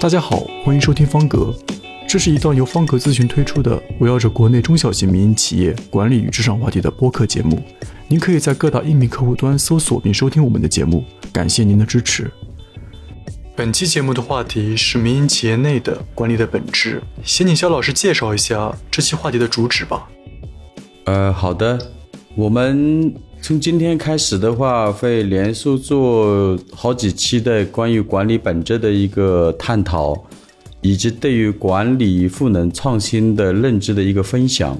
大家好，欢迎收听方格，这是一档由方格咨询推出的围绕着国内中小型民营企业管理与职场话题的播客节目。您可以在各大音频客户端搜索并收听我们的节目，感谢您的支持。本期节目的话题是民营企业内的管理的本质，先请肖老师介绍一下这期话题的主旨吧。呃，好的，我们。从今天开始的话，会连续做好几期的关于管理本质的一个探讨，以及对于管理赋能创新的认知的一个分享。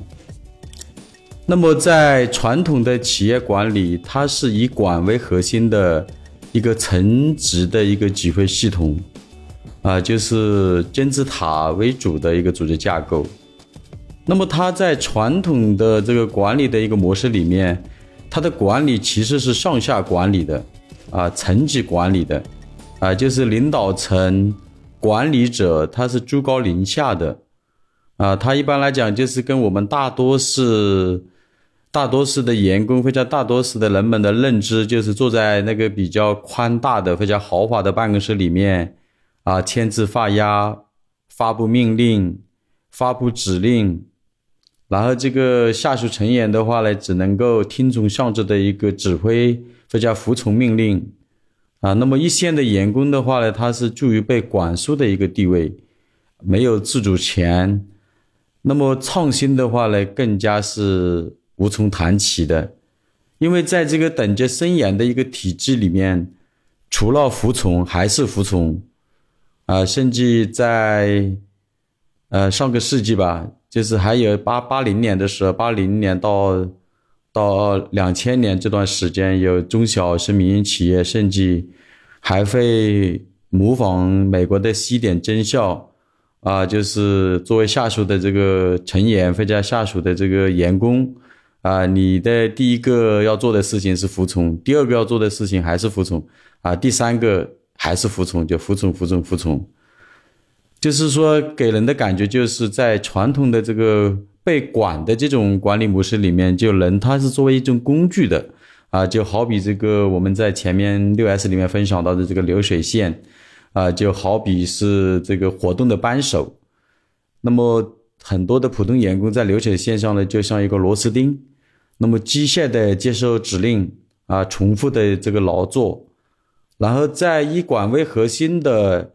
那么，在传统的企业管理，它是以管为核心的一个层级的一个指挥系统，啊，就是金字塔为主的一个组织架构。那么，它在传统的这个管理的一个模式里面。它的管理其实是上下管理的，啊，层级管理的，啊，就是领导层管理者他是居高临下的，啊，他一般来讲就是跟我们大多数大多数的员工或者大多数的人们的认知，就是坐在那个比较宽大的、非常豪华的办公室里面，啊，签字画押、发布命令、发布指令。然后这个下属成员的话呢，只能够听从上级的一个指挥，或者服从命令，啊，那么一线的员工的话呢，他是处于被管束的一个地位，没有自主权。那么创新的话呢，更加是无从谈起的，因为在这个等级森严的一个体制里面，除了服从还是服从，啊，甚至在，呃，上个世纪吧。就是还有八八零年的时候，八零年到到两千年这段时间，有中小是民营企业，甚至还会模仿美国的西点真校，啊，就是作为下属的这个成员或者下属的这个员工，啊，你的第一个要做的事情是服从，第二个要做的事情还是服从，啊，第三个还是服从，就服从服从服从。就是说，给人的感觉就是在传统的这个被管的这种管理模式里面，就人他是作为一种工具的啊，就好比这个我们在前面六 S 里面分享到的这个流水线啊，就好比是这个活动的扳手。那么很多的普通员工在流水线上呢，就像一个螺丝钉，那么机械的接受指令啊，重复的这个劳作，然后在以管为核心的。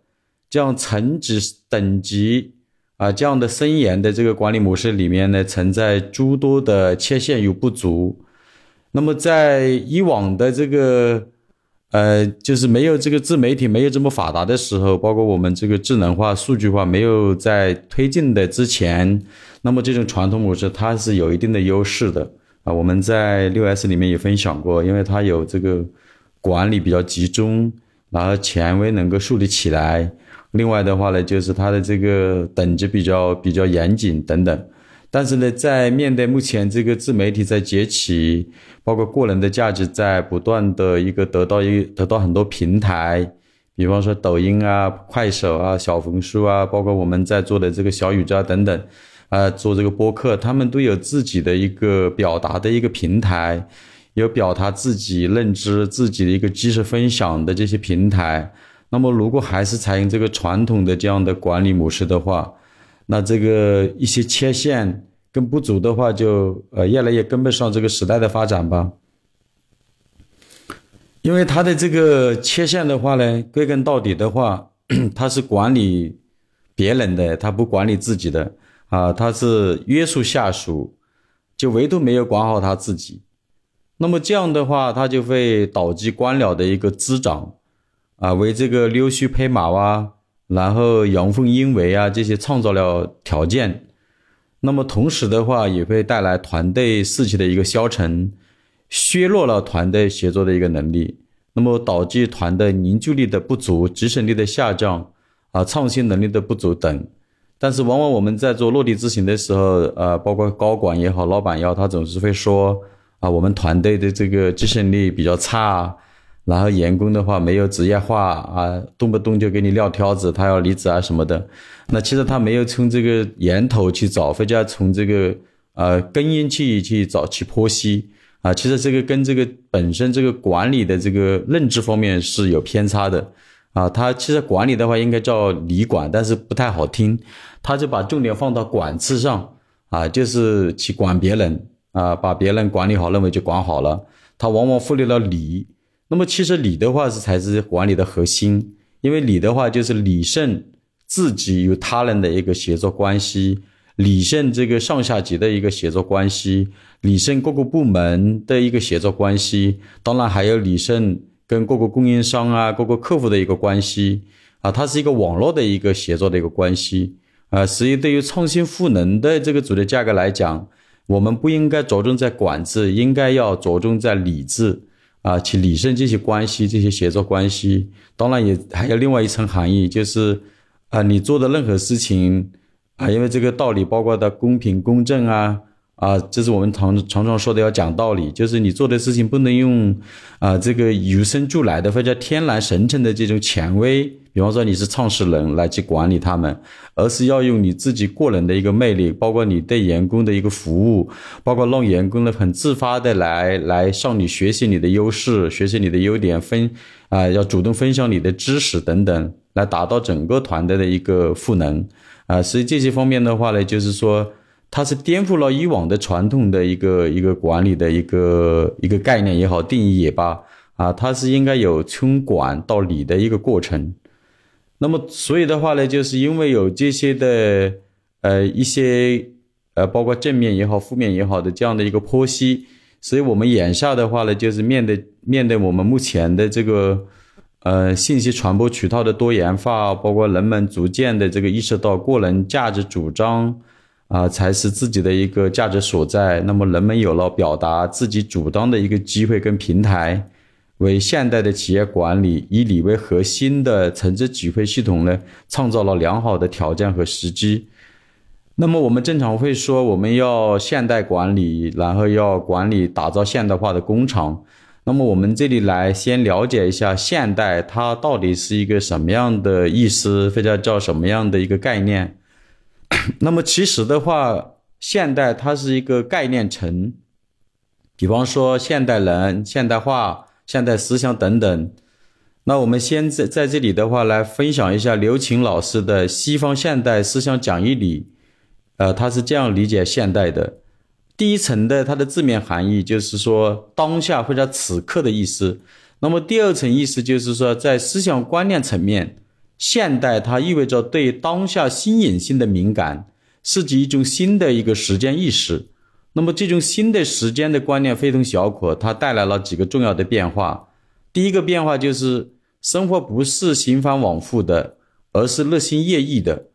这样层级等级啊，这样的森严的这个管理模式里面呢，存在诸多的缺陷与不足。那么在以往的这个呃，就是没有这个自媒体没有这么发达的时候，包括我们这个智能化、数据化没有在推进的之前，那么这种传统模式它是有一定的优势的啊。我们在六 S 里面也分享过，因为它有这个管理比较集中，然后权威能够树立起来。另外的话呢，就是它的这个等级比较比较严谨等等，但是呢，在面对目前这个自媒体在崛起，包括个人的价值在不断的一个得到一得到很多平台，比方说抖音啊、快手啊、小红书啊，包括我们在做的这个小宇宙等等，啊，做这个播客，他们都有自己的一个表达的一个平台，有表达自己认知、自己的一个知识分享的这些平台。那么，如果还是采用这个传统的这样的管理模式的话，那这个一些缺陷跟不足的话，就呃越来越跟不上这个时代的发展吧。因为它的这个缺陷的话呢，归根到底的话，它是管理别人的，他不管理自己的啊，他是约束下属，就唯独没有管好他自己。那么这样的话，他就会导致官僚的一个滋长。啊，为这个溜须拍马啊，然后阳奉阴违啊，这些创造了条件。那么同时的话，也会带来团队士气的一个消沉，削弱了团队协作的一个能力。那么导致团队凝聚力的不足、执行力的下降啊、创新能力的不足等。但是往往我们在做落地执行的时候，呃，包括高管也好，老板也好，他总是会说啊，我们团队的这个执行力比较差。然后员工的话没有职业化啊，动不动就给你撂挑子，他要离职啊什么的。那其实他没有从这个源头去找，或者从这个呃根源去去找去剖析啊。其实这个跟这个本身这个管理的这个认知方面是有偏差的啊，他其实管理的话应该叫理管，但是不太好听，他就把重点放到管字上啊，就是去管别人啊，把别人管理好，认为就管好了，他往往忽略了理。那么其实理的话是才是管理的核心，因为理的话就是理顺自己与他人的一个协作关系，理顺这个上下级的一个协作关系，理顺各个部门的一个协作关系，当然还有理顺。跟各个供应商啊、各个客户的一个关系啊，它是一个网络的一个协作的一个关系啊。所以，对于创新赋能的这个组织架构来讲，我们不应该着重在管制，应该要着重在理智啊，去理顺这些关系、这些协作关系。当然，也还有另外一层含义，就是啊，你做的任何事情啊，因为这个道理包括的公平公正啊。啊，这是我们常常常说的，要讲道理，就是你做的事情不能用啊这个与生俱来的或者天然形成的这种权威，比方说你是创始人来去管理他们，而是要用你自己个人的一个魅力，包括你对员工的一个服务，包括让员工呢很自发的来来向你学习你的优势，学习你的优点，分啊要主动分享你的知识等等，来达到整个团队的一个赋能啊，所以这些方面的话呢，就是说。它是颠覆了以往的传统的一个一个管理的一个一个概念也好，定义也罢，啊，它是应该有从管到理的一个过程。那么，所以的话呢，就是因为有这些的呃一些呃，包括正面也好，负面也好的这样的一个剖析，所以我们眼下的话呢，就是面对面对我们目前的这个呃信息传播渠道的多元化，包括人们逐渐的这个意识到个人价值主张。啊，才是自己的一个价值所在。那么，人们有了表达自己主张的一个机会跟平台，为现代的企业管理以理为核心的层次指挥系统呢，创造了良好的条件和时机。那么，我们正常会说，我们要现代管理，然后要管理打造现代化的工厂。那么，我们这里来先了解一下现代它到底是一个什么样的意思，或者叫什么样的一个概念。那么其实的话，现代它是一个概念层，比方说现代人、现代化、现代思想等等。那我们先在在这里的话来分享一下刘擎老师的《西方现代思想讲义》里，呃，他是这样理解现代的：第一层的它的字面含义就是说当下或者此刻的意思；那么第二层意思就是说在思想观念层面。现代它意味着对当下新颖性的敏感，是指一种新的一个时间意识。那么这种新的时间的观念非同小可，它带来了几个重要的变化。第一个变化就是生活不是循环往复的，而是日新月异的。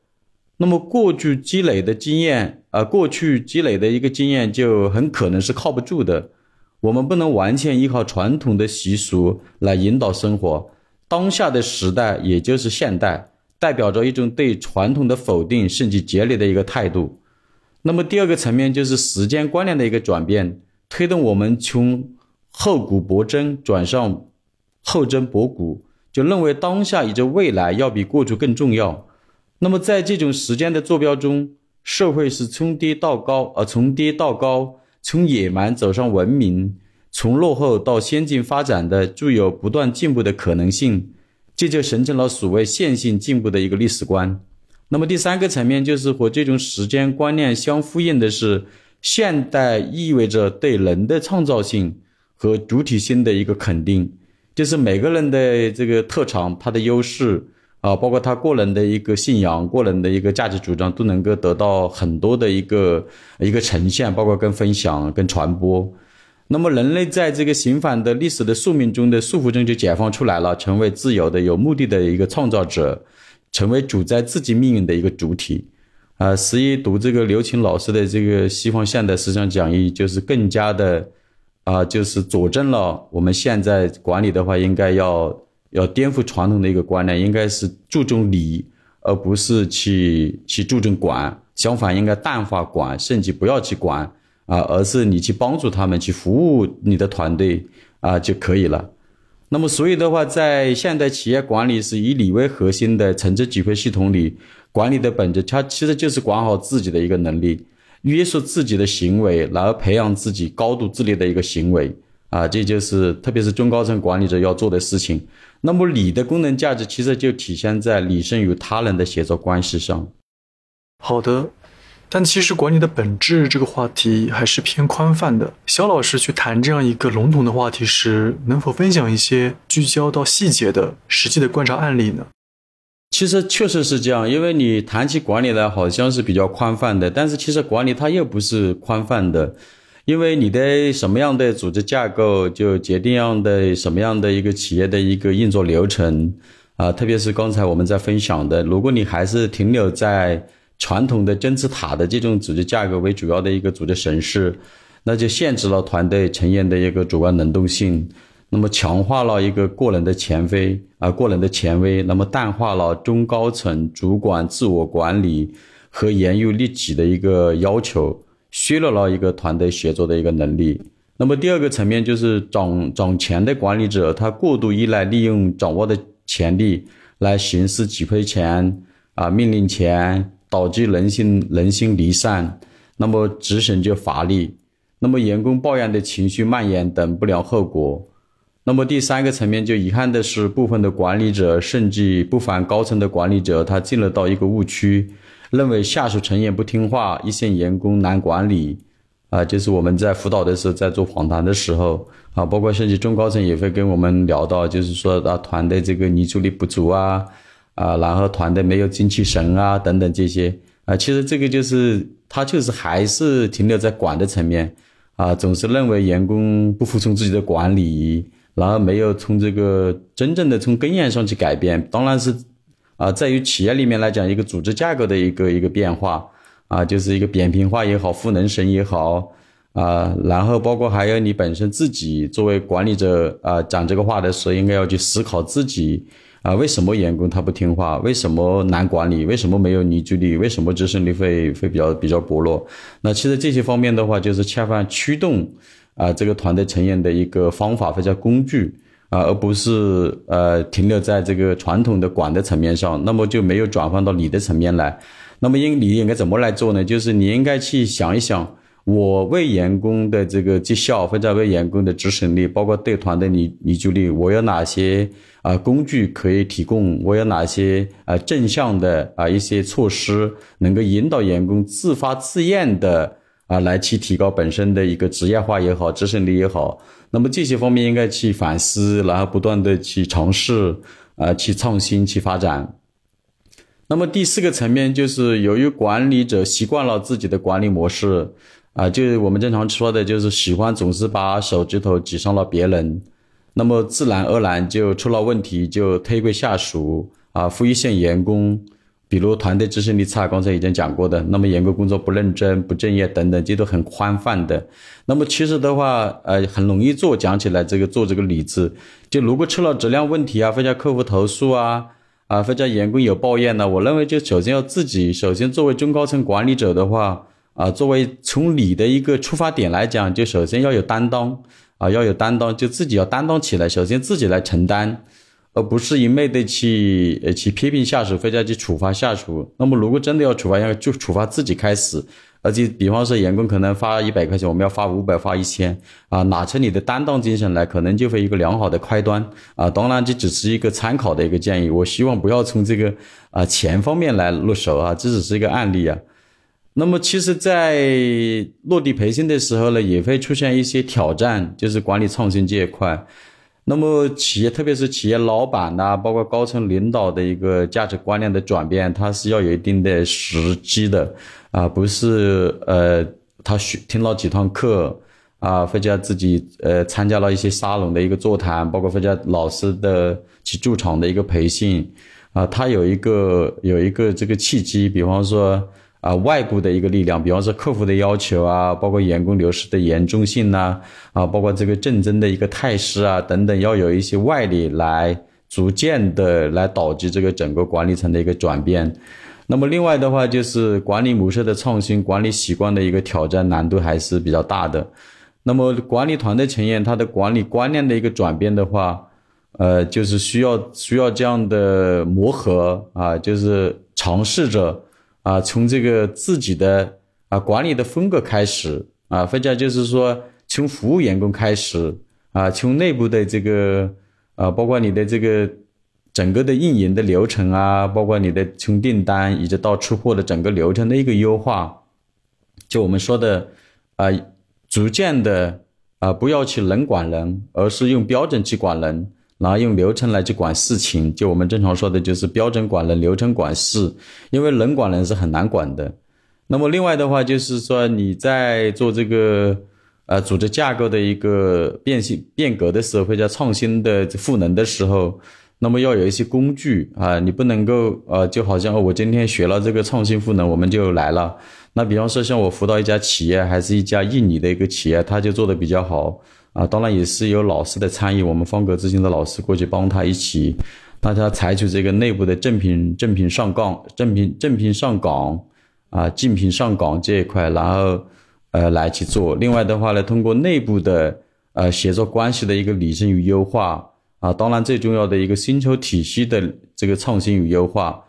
那么过去积累的经验，啊，过去积累的一个经验就很可能是靠不住的。我们不能完全依靠传统的习俗来引导生活。当下的时代，也就是现代，代表着一种对传统的否定甚至决裂的一个态度。那么第二个层面就是时间观念的一个转变，推动我们从厚古薄真转向厚真薄古，就认为当下以及未来要比过去更重要。那么在这种时间的坐标中，社会是从低到高，而从低到高，从野蛮走上文明。从落后到先进发展的具有不断进步的可能性，这就形成了所谓线性进步的一个历史观。那么第三个层面就是和这种时间观念相呼应的是，现代意味着对人的创造性和主体性的一个肯定，就是每个人的这个特长、他的优势啊，包括他个人的一个信仰、个人的一个价值主张，都能够得到很多的一个一个呈现，包括跟分享、跟传播。那么，人类在这个循环的历史的宿命中的束缚中就解放出来了，成为自由的、有目的的一个创造者，成为主宰自己命运的一个主体。啊，十一读这个刘擎老师的这个西方现代思想讲义，就是更加的啊，就是佐证了我们现在管理的话，应该要要颠覆传统的一个观念，应该是注重理，而不是去去注重管。相反，应该淡化管，甚至不要去管。啊，而是你去帮助他们，去服务你的团队啊就可以了。那么，所以的话，在现代企业管理是以理为核心的层次指挥系统里，管理的本质，它其实就是管好自己的一个能力，约束自己的行为，然后培养自己高度自律的一个行为。啊，这就是特别是中高层管理者要做的事情。那么你的功能价值其实就体现在理身与他人的协作关系上。好的，但其实管理的本质这个话题还是偏宽泛的。肖老师去谈这样一个笼统的话题时，能否分享一些聚焦到细节的实际的观察案例呢？其实确实是这样，因为你谈起管理来，好像是比较宽泛的，但是其实管理它又不是宽泛的。因为你的什么样的组织架构，就决定样的什么样的一个企业的一个运作流程啊，特别是刚才我们在分享的，如果你还是停留在传统的金字塔的这种组织架构为主要的一个组织形式，那就限制了团队成员的一个主观能动性，那么强化了一个个人的权威啊，个人的权威，那么淡化了中高层主管自我管理和严于律己的一个要求。削弱了一个团队协作的一个能力。那么第二个层面就是掌掌权的管理者，他过度依赖利用掌握的权力来行使指挥权啊、命令权，导致人心人心离散，那么执行就乏力，那么员工抱怨的情绪蔓延等不良后果。那么第三个层面就遗憾的是，部分的管理者甚至不凡高层的管理者，他进了到一个误区。认为下属成员不听话，一线员工难管理，啊，就是我们在辅导的时候，在做访谈的时候，啊，包括甚至中高层也会跟我们聊到，就是说啊，团队这个凝聚力不足啊，啊，然后团队没有精气神啊，等等这些，啊，其实这个就是他就是还是停留在管的层面，啊，总是认为员工不服从自己的管理，然后没有从这个真正的从根源上去改变，当然是。啊，在于企业里面来讲，一个组织架构的一个一个变化，啊，就是一个扁平化也好，赋能神也好，啊，然后包括还有你本身自己作为管理者啊，讲这个话的时候，应该要去思考自己啊，为什么员工他不听话？为什么难管理？为什么没有凝聚力？为什么执行力会会比较比较薄弱？那其实这些方面的话，就是恰饭驱动啊这个团队成员的一个方法或者工具。啊，而不是呃停留在这个传统的管的层面上，那么就没有转换到你的层面来。那么应你应该怎么来做呢？就是你应该去想一想，我为员工的这个绩效或者为员工的执行力，包括对团队凝凝聚力，我有哪些啊工具可以提供？我有哪些啊正向的啊一些措施，能够引导员工自发自愿的啊来去提高本身的一个职业化也好，执行力也好。那么这些方面应该去反思，然后不断的去尝试，啊，去创新，去发展。那么第四个层面就是，由于管理者习惯了自己的管理模式，啊，就是我们经常说的，就是喜欢总是把手指头指向了别人，那么自然而然就出了问题，就推给下属，啊，负一线员工。比如团队执行力差，刚才已经讲过的，那么员工工作不认真、不敬业等等，这都很宽泛的。那么其实的话，呃，很容易做。讲起来，这个做这个理智，就如果出了质量问题啊，或者客户投诉啊，啊，或者员工有抱怨呢，我认为就首先要自己，首先作为中高层管理者的话，啊，作为从你的一个出发点来讲，就首先要有担当，啊，要有担当，就自己要担当起来，首先自己来承担。而不是一昧的去呃去批评下属，或者去处罚下属。那么如果真的要处罚，要就处罚自己开始。而且比方说员工可能发一百块钱，我们要发五百，发一千啊，拿出你的担当精神来，可能就会一个良好的开端啊。当然这只是一个参考的一个建议，我希望不要从这个啊钱方面来入手啊，这只是一个案例啊。那么其实，在落地培训的时候呢，也会出现一些挑战，就是管理创新这一块。那么企业，特别是企业老板呐，包括高层领导的一个价值观念的转变，它是要有一定的时机的，啊，不是呃，他学听了几堂课，啊，或者自己呃参加了一些沙龙的一个座谈，包括或者老师的去驻场的一个培训，啊，他有一个有一个这个契机，比方说。啊，外部的一个力量，比方说客户的要求啊，包括员工流失的严重性呐，啊，包括这个竞争的一个态势啊等等，要有一些外力来逐渐的来导致这个整个管理层的一个转变。那么另外的话，就是管理模式的创新，管理习惯的一个挑战难度还是比较大的。那么管理团队成员他的管理观念的一个转变的话，呃，就是需要需要这样的磨合啊，就是尝试着。啊，从这个自己的啊管理的风格开始啊，或者就是说从服务员工开始啊，从内部的这个啊，包括你的这个整个的运营的流程啊，包括你的从订单一直到出货的整个流程的一个优化，就我们说的啊，逐渐的啊，不要去人管人，而是用标准去管人。然后用流程来去管事情，就我们正常说的，就是标准管人，流程管事。因为人管人是很难管的。那么另外的话，就是说你在做这个呃组织架构的一个变性变革的时候，或者创新的赋能的时候，那么要有一些工具啊，你不能够呃就好像我今天学了这个创新赋能，我们就来了。那比方说像我辅导一家企业，还是一家印尼的一个企业，他就做的比较好。啊，当然也是有老师的参与，我们方格咨询的老师过去帮他一起，大家采取这个内部的正品正品上岗、正品正品上岗啊、竞品上岗这一块，然后呃来去做。另外的话呢，通过内部的呃协作关系的一个理顺与优化啊，当然最重要的一个薪酬体系的这个创新与优化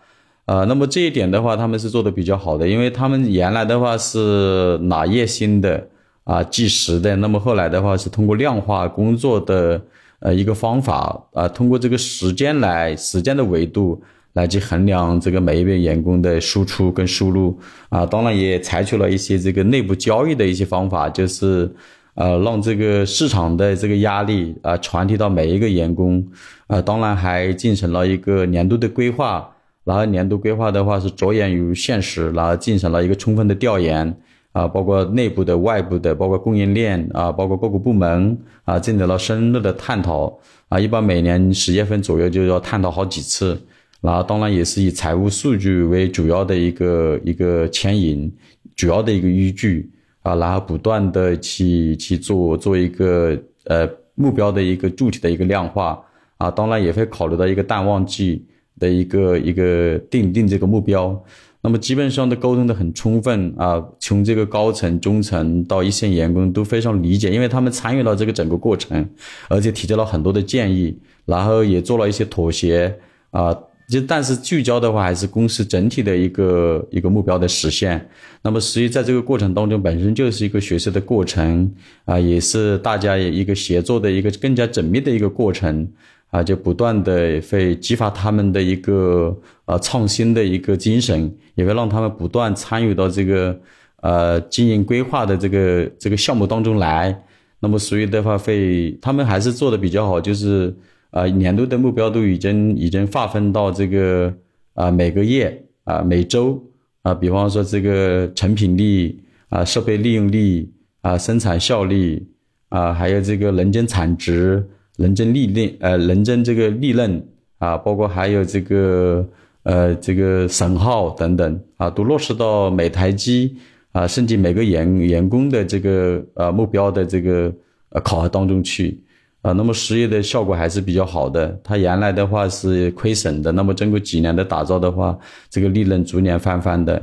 啊，那么这一点的话，他们是做的比较好的，因为他们原来的话是拿月薪的。啊，计时的。那么后来的话是通过量化工作的呃一个方法啊，通过这个时间来时间的维度来去衡量这个每一位员工的输出跟输入啊。当然也采取了一些这个内部交易的一些方法，就是呃让这个市场的这个压力啊传递到每一个员工啊。当然还进行了一个年度的规划，然后年度规划的话是着眼于现实，然后进行了一个充分的调研。啊，包括内部的、外部的，包括供应链啊，包括各个部门啊，进行了深入的探讨啊。一般每年十月份左右就要探讨好几次，然后当然也是以财务数据为主要的一个一个牵引，主要的一个依据啊，然后不断的去去做做一个呃目标的一个具体的一个量化啊，当然也会考虑到一个淡旺季的一个一个定定这个目标。那么基本上都沟通的很充分啊，从这个高层、中层到一线员工都非常理解，因为他们参与了这个整个过程，而且提交了很多的建议，然后也做了一些妥协啊。就但是聚焦的话，还是公司整体的一个一个目标的实现。那么实际在这个过程当中，本身就是一个学习的过程啊，也是大家一个协作的一个更加缜密的一个过程。啊，就不断的会激发他们的一个呃创新的一个精神，也会让他们不断参与到这个呃经营规划的这个这个项目当中来。那么所以的话，会他们还是做的比较好，就是啊年度的目标都已经已经划分到这个啊每个月啊每周啊，比方说这个成品率啊设备利用率啊生产效率啊还有这个人均产值。人均利润，呃，人均这个利润啊，包括还有这个呃这个损耗等等啊，都落实到每台机啊，甚至每个员员工的这个呃目标的这个呃考核当中去啊。那么实业的效果还是比较好的。它原来的话是亏损的，那么经过几年的打造的话，这个利润逐年翻番的。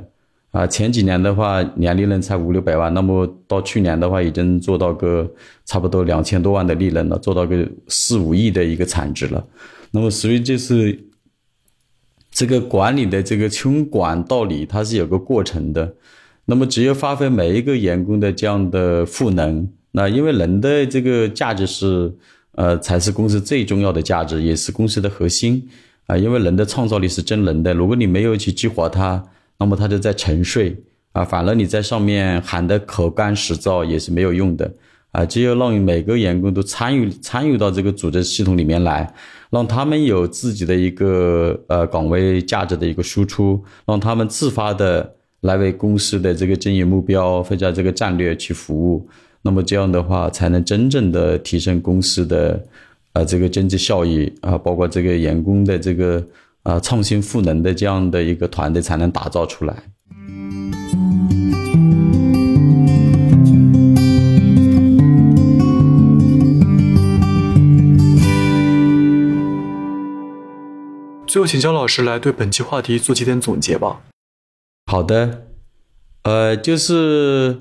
啊，前几年的话年利润才五六百万，那么到去年的话已经做到个差不多两千多万的利润了，做到个四五亿的一个产值了。那么所以就是这个管理的这个从管到理，它是有个过程的。那么只有发挥每一个员工的这样的赋能，那因为人的这个价值是呃才是公司最重要的价值，也是公司的核心啊。因为人的创造力是真人的，如果你没有去激活它。那么它就在沉睡啊，反而你在上面喊的口干舌燥也是没有用的啊。只有让每个员工都参与参与到这个组织系统里面来，让他们有自己的一个呃岗位价值的一个输出，让他们自发的来为公司的这个经营目标或者这个战略去服务。那么这样的话，才能真正的提升公司的啊这个经济效益啊，包括这个员工的这个。啊，创新赋能的这样的一个团队才能打造出来。最后，请焦老师来对本期话题做几点总结吧。好的，呃，就是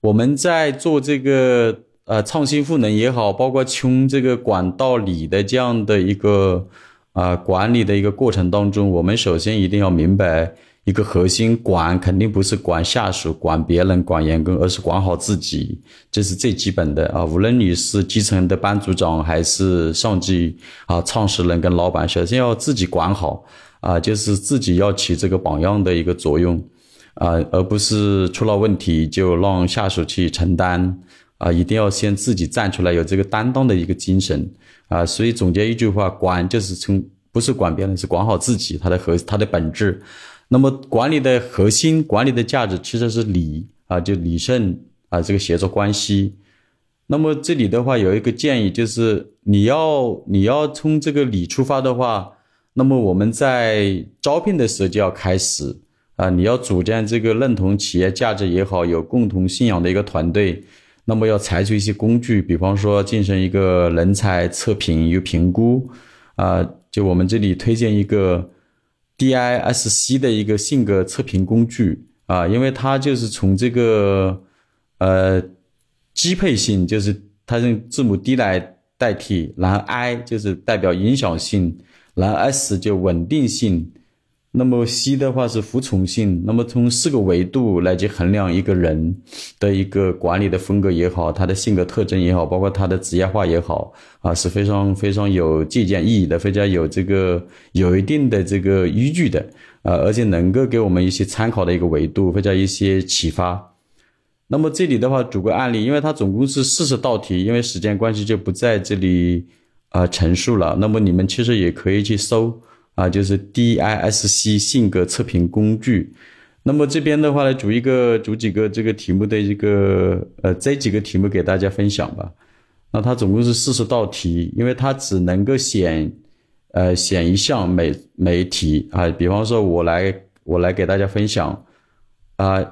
我们在做这个呃创新赋能也好，包括穷这个管道里的这样的一个。啊，管理的一个过程当中，我们首先一定要明白，一个核心管肯定不是管下属、管别人、管员工，而是管好自己，这是最基本的啊。无论你是基层的班组长还是上级啊，创始人跟老板，首先要自己管好啊，就是自己要起这个榜样的一个作用啊，而不是出了问题就让下属去承担啊，一定要先自己站出来，有这个担当的一个精神啊。所以总结一句话，管就是从不是管别人，是管好自己，它的核它的本质。那么管理的核心，管理的价值其实是理啊，就理顺啊这个协作关系。那么这里的话有一个建议，就是你要你要从这个理出发的话，那么我们在招聘的时候就要开始啊，你要组建这个认同企业价值也好，有共同信仰的一个团队，那么要采取一些工具，比方说进行一个人才测评与评估啊，就我们这里推荐一个。DISC 的一个性格测评工具啊，因为它就是从这个呃基配性，就是它用字母 D 来代替，然后 I 就是代表影响性，然后 S 就稳定性。那么 C 的话是服从性，那么从四个维度来去衡量一个人的一个管理的风格也好，他的性格特征也好，包括他的职业化也好，啊是非常非常有借鉴意义的，非常有这个有一定的这个依据的，啊而且能够给我们一些参考的一个维度，或者一些启发。那么这里的话，举个案例，因为它总共是四十道题，因为时间关系就不在这里啊陈述了。那么你们其实也可以去搜。啊，就是 DISC 性格测评工具。那么这边的话呢，组一个组几个这个题目的一个呃这几个题目给大家分享吧。那它总共是四十道题，因为它只能够选呃选一项每每一题啊。比方说，我来我来给大家分享啊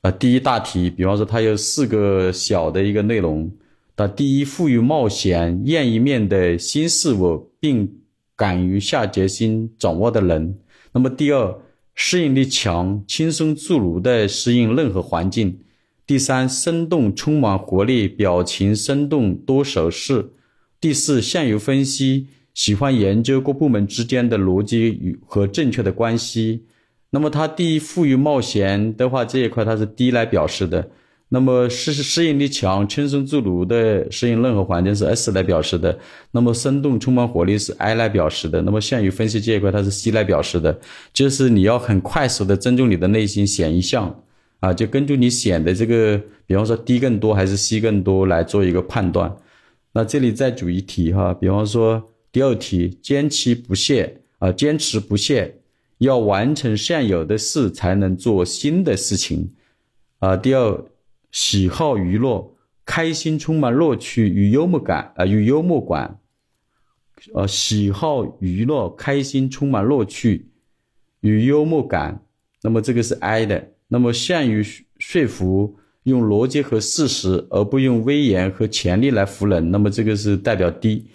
啊第一大题，比方说它有四个小的一个内容。那第一，富于冒险、愿意面对新事物，并敢于下决心掌握的人，那么第二，适应力强，轻松自如地适应任何环境；第三，生动充满活力，表情生动，多手势；第四，善于分析，喜欢研究各部门之间的逻辑与和正确的关系。那么它第一，富于冒险的话，这一块它是 D 来表示的。那么适适应力强、轻松自如的适应任何环境是 S 来表示的。那么生动充满活力是 I 来表示的。那么善于分析这一块它是 C 来表示的。就是你要很快速的尊重你的内心选一项啊，就根据你选的这个，比方说 D 更多还是 C 更多来做一个判断。那这里再举一题哈，比方说第二题，坚持不懈啊，坚持不懈，要完成现有的事才能做新的事情啊。第二。喜好娱乐，开心，充满乐趣与幽默感啊，与幽默感。呃，喜好娱乐，开心，充满乐趣与幽默感。那么这个是 I 的。那么善于说服，用逻辑和事实，而不用威严和权力来服人。那么这个是代表 D。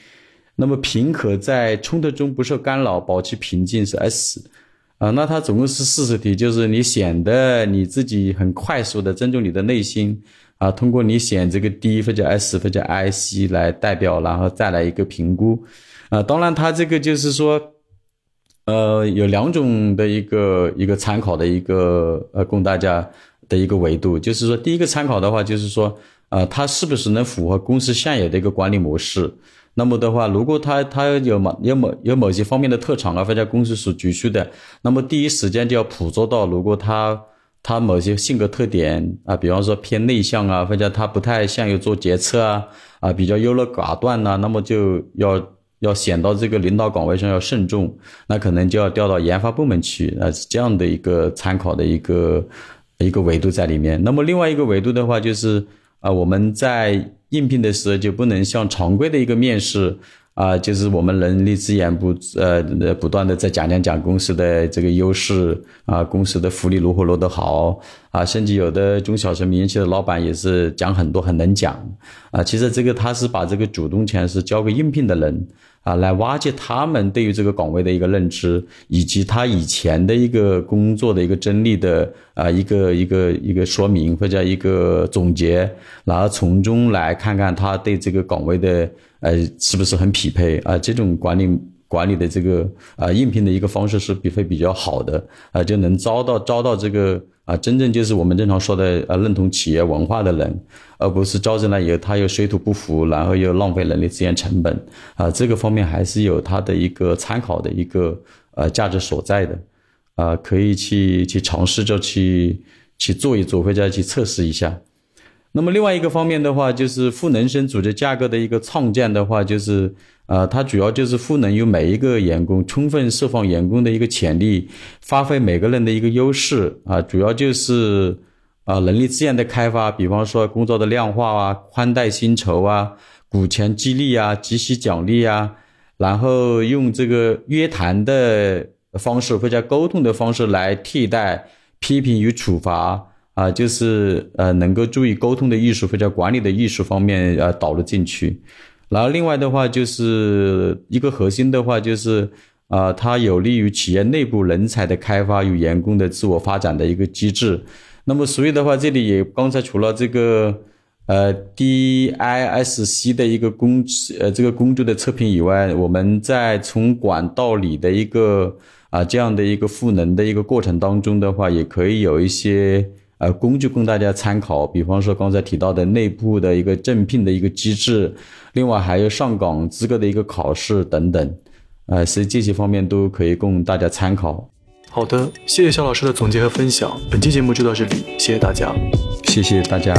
那么平和，在冲突中不受干扰，保持平静是 S。啊，那它总共是四十题，就是你选的你自己很快速的尊重你的内心啊，通过你选这个 D 或者 S 或者 I C 来代表，然后再来一个评估啊。当然，它这个就是说，呃，有两种的一个一个参考的一个呃供大家的一个维度，就是说第一个参考的话，就是说，呃，它是不是能符合公司现有的一个管理模式？那么的话，如果他他有某有某有某些方面的特长啊，或者公司所急需的，那么第一时间就要捕捉到。如果他他某些性格特点啊，比方说偏内向啊，或者他不太善于做决策啊，啊比较优柔寡断呐，那么就要要选到这个领导岗位上要慎重，那可能就要调到研发部门去那，是这样的一个参考的一个一个维度在里面。那么另外一个维度的话，就是啊我们在。应聘的时候就不能像常规的一个面试啊，就是我们人力资源部呃不断的在讲讲讲公司的这个优势啊，公司的福利如何如何好啊，甚至有的中小型民营企业的老板也是讲很多很能讲啊，其实这个他是把这个主动权是交给应聘的人。啊，来挖掘他们对于这个岗位的一个认知，以及他以前的一个工作的一个经历的啊一个一个一个说明或者一个总结，然后从中来看看他对这个岗位的呃是不是很匹配啊？这种管理管理的这个啊应聘的一个方式是比会比较好的啊，就能招到招到这个啊真正就是我们正常说的啊认同企业文化的人，而不是招进来以后他又水土不服，然后又浪费人力资源成本啊，这个方面还是有它的一个参考的一个呃价值所在的啊，可以去去尝试着去去做一做，或者去测试一下。那么另外一个方面的话，就是赋能生组织架构的一个创建的话，就是呃，它主要就是赋能于每一个员工，充分释放员工的一个潜力，发挥每个人的一个优势啊，主要就是啊人力资源的开发，比方说工作的量化啊，宽带薪酬啊，股权激励啊，绩息奖励啊，然后用这个约谈的方式或者沟通的方式来替代批评与处罚。啊，就是呃，能够注意沟通的艺术或者管理的艺术方面，呃，导入进去。然后另外的话，就是一个核心的话，就是啊，它有利于企业内部人才的开发与员工的自我发展的一个机制。那么，所以的话，这里也刚才除了这个呃 DISC 的一个工呃这个工作的测评以外，我们在从管到理的一个啊这样的一个赋能的一个过程当中的话，也可以有一些。呃，工具供大家参考，比方说刚才提到的内部的一个正聘的一个机制，另外还有上岗资格的一个考试等等，呃，所以这些方面都可以供大家参考。好的，谢谢肖老师的总结和分享，本期节目就到这里，谢谢大家，谢谢大家。